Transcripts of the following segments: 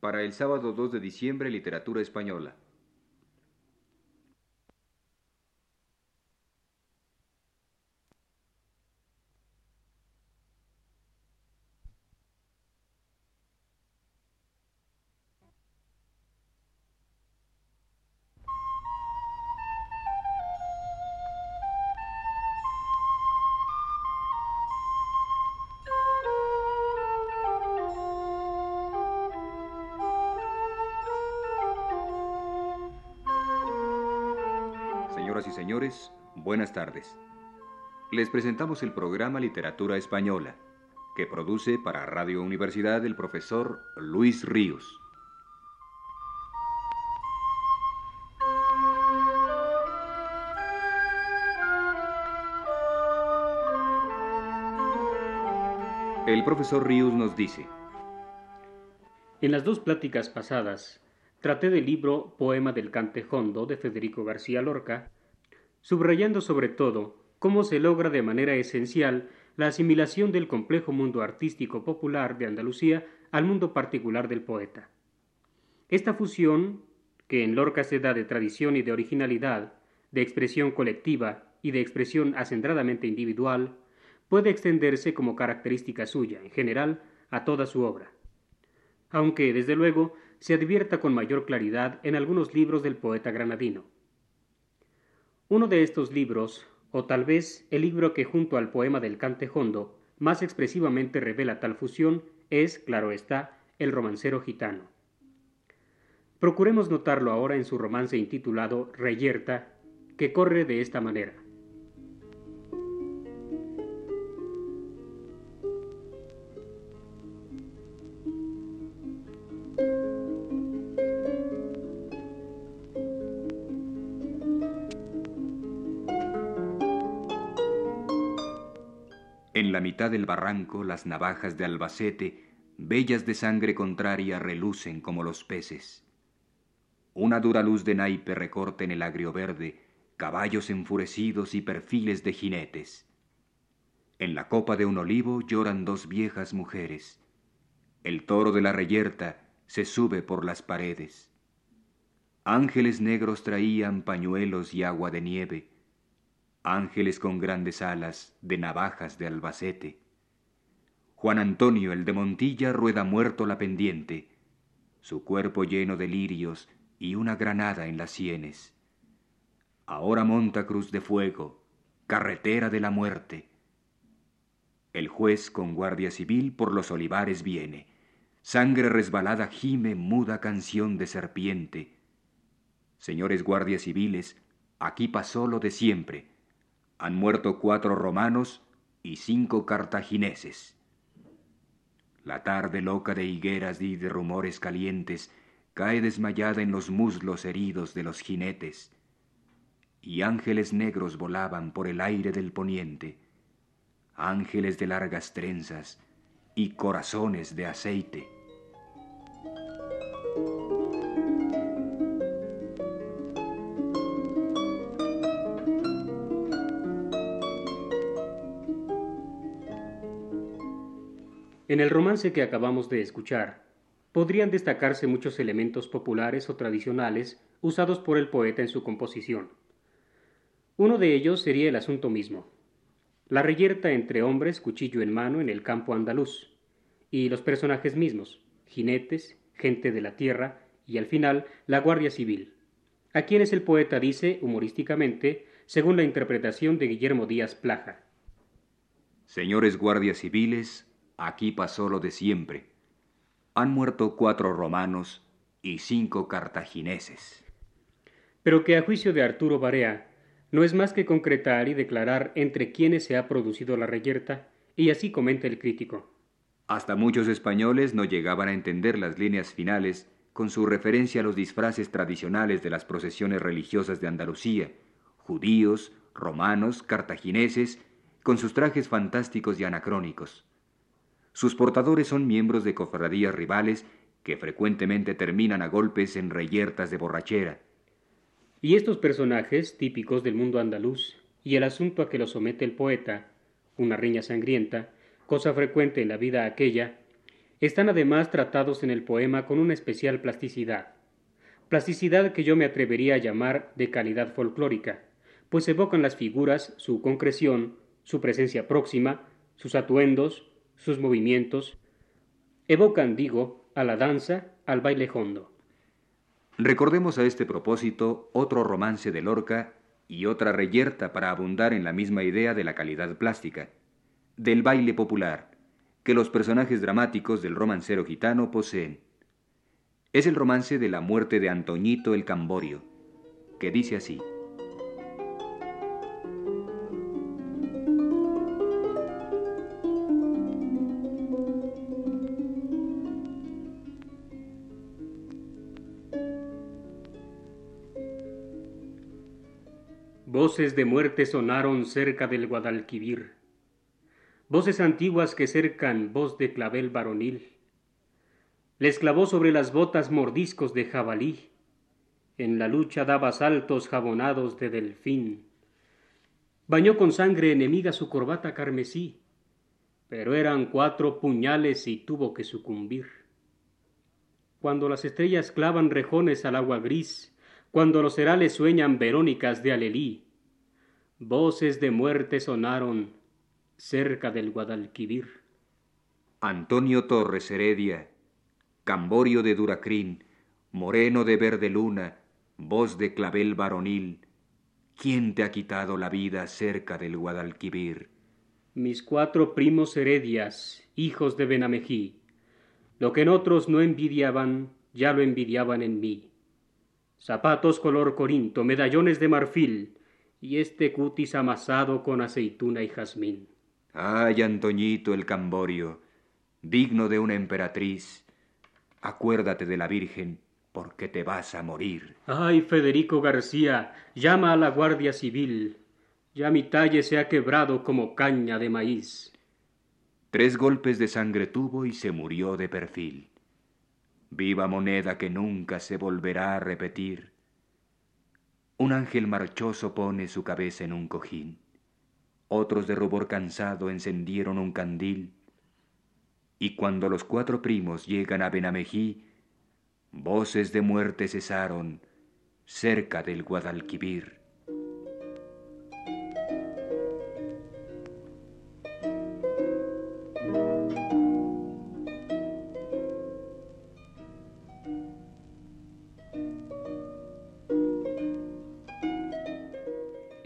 Para el sábado 2 de diciembre, literatura española. Señores, buenas tardes. Les presentamos el programa Literatura Española, que produce para Radio Universidad el profesor Luis Ríos. El profesor Ríos nos dice, En las dos pláticas pasadas, traté del libro Poema del Cantejondo de Federico García Lorca, subrayando sobre todo cómo se logra de manera esencial la asimilación del complejo mundo artístico popular de Andalucía al mundo particular del poeta. Esta fusión, que en Lorca se da de tradición y de originalidad, de expresión colectiva y de expresión acendradamente individual, puede extenderse como característica suya, en general, a toda su obra. Aunque, desde luego, se advierta con mayor claridad en algunos libros del poeta granadino. Uno de estos libros, o tal vez el libro que junto al poema del Cantejondo más expresivamente revela tal fusión, es, claro está, El romancero gitano. Procuremos notarlo ahora en su romance intitulado Reyerta, que corre de esta manera. La mitad del barranco las navajas de Albacete, bellas de sangre contraria, relucen como los peces. Una dura luz de naipe recorta en el agrio verde caballos enfurecidos y perfiles de jinetes. En la copa de un olivo lloran dos viejas mujeres. El toro de la reyerta se sube por las paredes. Ángeles negros traían pañuelos y agua de nieve ángeles con grandes alas de navajas de Albacete. Juan Antonio, el de Montilla, rueda muerto la pendiente, su cuerpo lleno de lirios y una granada en las sienes. Ahora monta cruz de fuego, carretera de la muerte. El juez con guardia civil por los olivares viene, sangre resbalada gime muda canción de serpiente. Señores guardias civiles, aquí pasó lo de siempre, han muerto cuatro romanos y cinco cartagineses. La tarde loca de higueras y de rumores calientes cae desmayada en los muslos heridos de los jinetes, y ángeles negros volaban por el aire del poniente, ángeles de largas trenzas y corazones de aceite. En el romance que acabamos de escuchar, podrían destacarse muchos elementos populares o tradicionales usados por el poeta en su composición. Uno de ellos sería el asunto mismo, la reyerta entre hombres cuchillo en mano en el campo andaluz, y los personajes mismos, jinetes, gente de la tierra y al final la Guardia Civil, a quienes el poeta dice humorísticamente según la interpretación de Guillermo Díaz Plaja. Señores guardias civiles, Aquí pasó lo de siempre. Han muerto cuatro romanos y cinco cartagineses. Pero que a juicio de Arturo Barea no es más que concretar y declarar entre quiénes se ha producido la reyerta, y así comenta el crítico. Hasta muchos españoles no llegaban a entender las líneas finales con su referencia a los disfraces tradicionales de las procesiones religiosas de Andalucía, judíos, romanos, cartagineses, con sus trajes fantásticos y anacrónicos. Sus portadores son miembros de cofradías rivales que frecuentemente terminan a golpes en reyertas de borrachera. Y estos personajes, típicos del mundo andaluz, y el asunto a que lo somete el poeta, una riña sangrienta, cosa frecuente en la vida aquella, están además tratados en el poema con una especial plasticidad, plasticidad que yo me atrevería a llamar de calidad folclórica, pues evocan las figuras, su concreción, su presencia próxima, sus atuendos, sus movimientos, evocan, digo, a la danza, al baile hondo. Recordemos a este propósito otro romance de Lorca y otra reyerta para abundar en la misma idea de la calidad plástica, del baile popular, que los personajes dramáticos del romancero gitano poseen. Es el romance de la muerte de Antoñito el Camborio, que dice así. Voces de muerte sonaron cerca del Guadalquivir, voces antiguas que cercan voz de clavel varonil. Les clavó sobre las botas mordiscos de jabalí, en la lucha daba saltos jabonados de delfín. Bañó con sangre enemiga su corbata carmesí, pero eran cuatro puñales y tuvo que sucumbir. Cuando las estrellas clavan rejones al agua gris, cuando los herales sueñan verónicas de alelí, Voces de muerte sonaron cerca del Guadalquivir. Antonio Torres Heredia, Camborio de Duracrín, Moreno de verde luna, voz de clavel varonil, ¿quién te ha quitado la vida cerca del Guadalquivir? Mis cuatro primos Heredias, hijos de Benamejí, lo que en otros no envidiaban, ya lo envidiaban en mí. Zapatos color corinto, medallones de marfil, y este cutis amasado con aceituna y jazmín. Ay, Antoñito el Camborio, digno de una emperatriz, acuérdate de la Virgen, porque te vas a morir. Ay, Federico García, llama a la Guardia Civil, ya mi talle se ha quebrado como caña de maíz. Tres golpes de sangre tuvo y se murió de perfil. Viva moneda que nunca se volverá a repetir un ángel marchoso pone su cabeza en un cojín. Otros de rubor cansado encendieron un candil. Y cuando los cuatro primos llegan a Benamejí, voces de muerte cesaron cerca del Guadalquivir.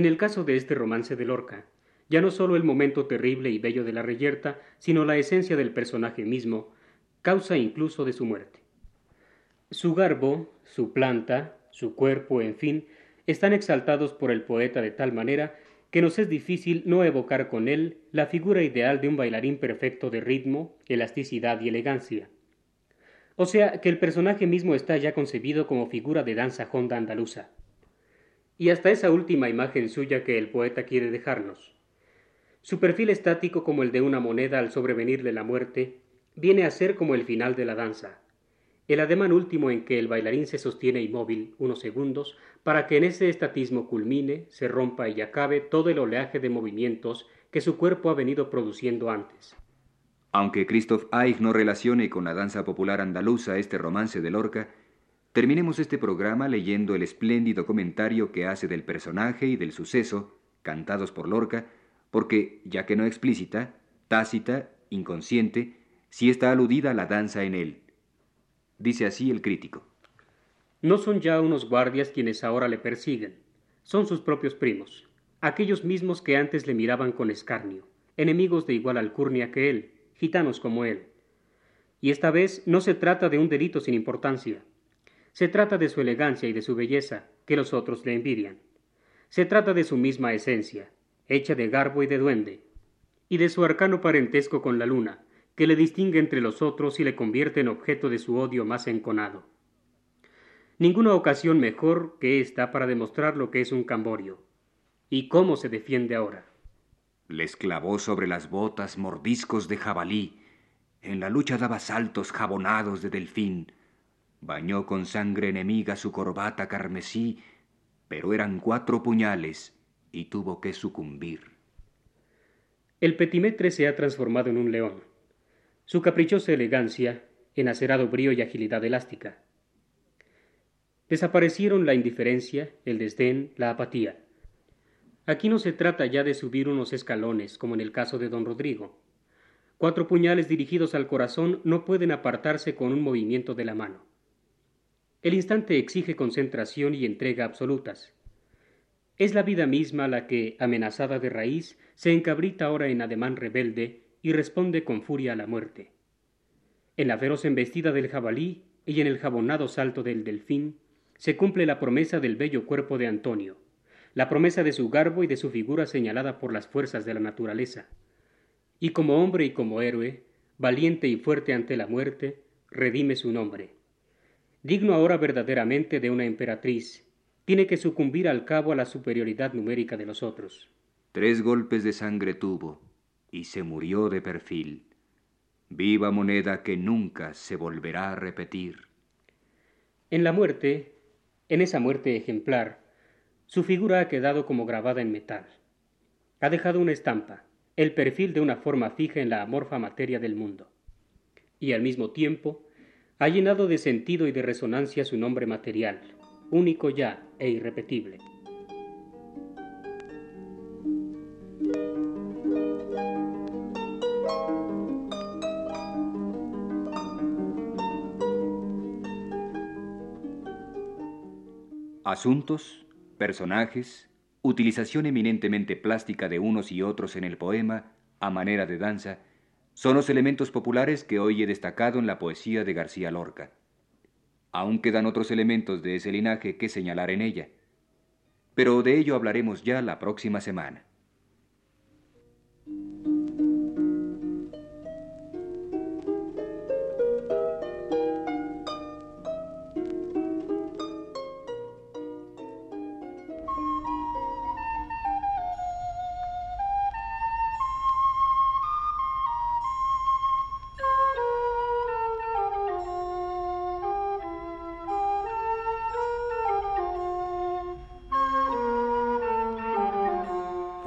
En el caso de este romance de Lorca, ya no solo el momento terrible y bello de la reyerta, sino la esencia del personaje mismo, causa incluso de su muerte. Su garbo, su planta, su cuerpo, en fin, están exaltados por el poeta de tal manera que nos es difícil no evocar con él la figura ideal de un bailarín perfecto de ritmo, elasticidad y elegancia. O sea que el personaje mismo está ya concebido como figura de danza honda andaluza y hasta esa última imagen suya que el poeta quiere dejarnos. Su perfil estático como el de una moneda al sobrevenirle la muerte viene a ser como el final de la danza, el ademán último en que el bailarín se sostiene inmóvil unos segundos para que en ese estatismo culmine, se rompa y acabe todo el oleaje de movimientos que su cuerpo ha venido produciendo antes. Aunque Christoph Eich no relacione con la danza popular andaluza este romance de Lorca, Terminemos este programa leyendo el espléndido comentario que hace del personaje y del suceso, cantados por Lorca, porque, ya que no explícita, tácita, inconsciente, sí está aludida la danza en él. Dice así el crítico. No son ya unos guardias quienes ahora le persiguen, son sus propios primos, aquellos mismos que antes le miraban con escarnio, enemigos de igual alcurnia que él, gitanos como él. Y esta vez no se trata de un delito sin importancia, se trata de su elegancia y de su belleza, que los otros le envidian. Se trata de su misma esencia, hecha de garbo y de duende, y de su arcano parentesco con la luna, que le distingue entre los otros y le convierte en objeto de su odio más enconado. Ninguna ocasión mejor que esta para demostrar lo que es un camborio, y cómo se defiende ahora. Les clavó sobre las botas mordiscos de jabalí, en la lucha daba saltos jabonados de delfín, Bañó con sangre enemiga su corbata carmesí, pero eran cuatro puñales y tuvo que sucumbir. El petimetre se ha transformado en un león. su caprichosa elegancia en acerado brío y agilidad elástica. Desaparecieron la indiferencia, el desdén, la apatía. Aquí no se trata ya de subir unos escalones, como en el caso de don Rodrigo. Cuatro puñales dirigidos al corazón no pueden apartarse con un movimiento de la mano. El instante exige concentración y entrega absolutas. Es la vida misma la que, amenazada de raíz, se encabrita ahora en ademán rebelde y responde con furia a la muerte. En la feroz embestida del jabalí y en el jabonado salto del delfín se cumple la promesa del bello cuerpo de Antonio, la promesa de su garbo y de su figura señalada por las fuerzas de la naturaleza. Y como hombre y como héroe, valiente y fuerte ante la muerte, redime su nombre. Digno ahora verdaderamente de una emperatriz, tiene que sucumbir al cabo a la superioridad numérica de los otros. Tres golpes de sangre tuvo y se murió de perfil. Viva moneda que nunca se volverá a repetir. En la muerte, en esa muerte ejemplar, su figura ha quedado como grabada en metal. Ha dejado una estampa, el perfil de una forma fija en la amorfa materia del mundo. Y al mismo tiempo, ha llenado de sentido y de resonancia su nombre material, único ya e irrepetible. Asuntos, personajes, utilización eminentemente plástica de unos y otros en el poema, a manera de danza, son los elementos populares que hoy he destacado en la poesía de García Lorca. Aún quedan otros elementos de ese linaje que señalar en ella, pero de ello hablaremos ya la próxima semana.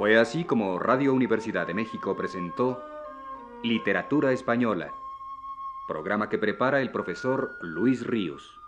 Fue así como Radio Universidad de México presentó Literatura Española, programa que prepara el profesor Luis Ríos.